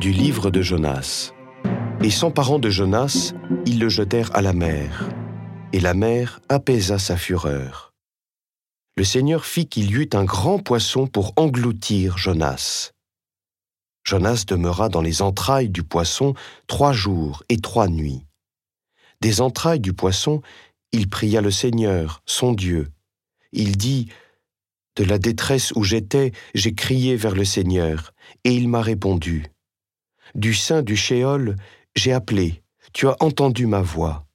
Du livre de Jonas. Et s'emparant de Jonas, ils le jetèrent à la mer, et la mer apaisa sa fureur. Le Seigneur fit qu'il y eut un grand poisson pour engloutir Jonas. Jonas demeura dans les entrailles du poisson trois jours et trois nuits. Des entrailles du poisson, il pria le Seigneur, son Dieu. Il dit, De la détresse où j'étais, j'ai crié vers le Seigneur, et il m'a répondu. Du sein du Shéol, j'ai appelé, tu as entendu ma voix.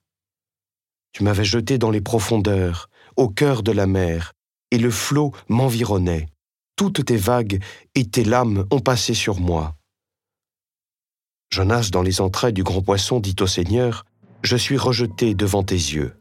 Tu m'avais jeté dans les profondeurs, au cœur de la mer, et le flot m'environnait toutes tes vagues et tes lames ont passé sur moi. Jonas, dans les entrailles du grand poisson, dit au Seigneur, Je suis rejeté devant tes yeux.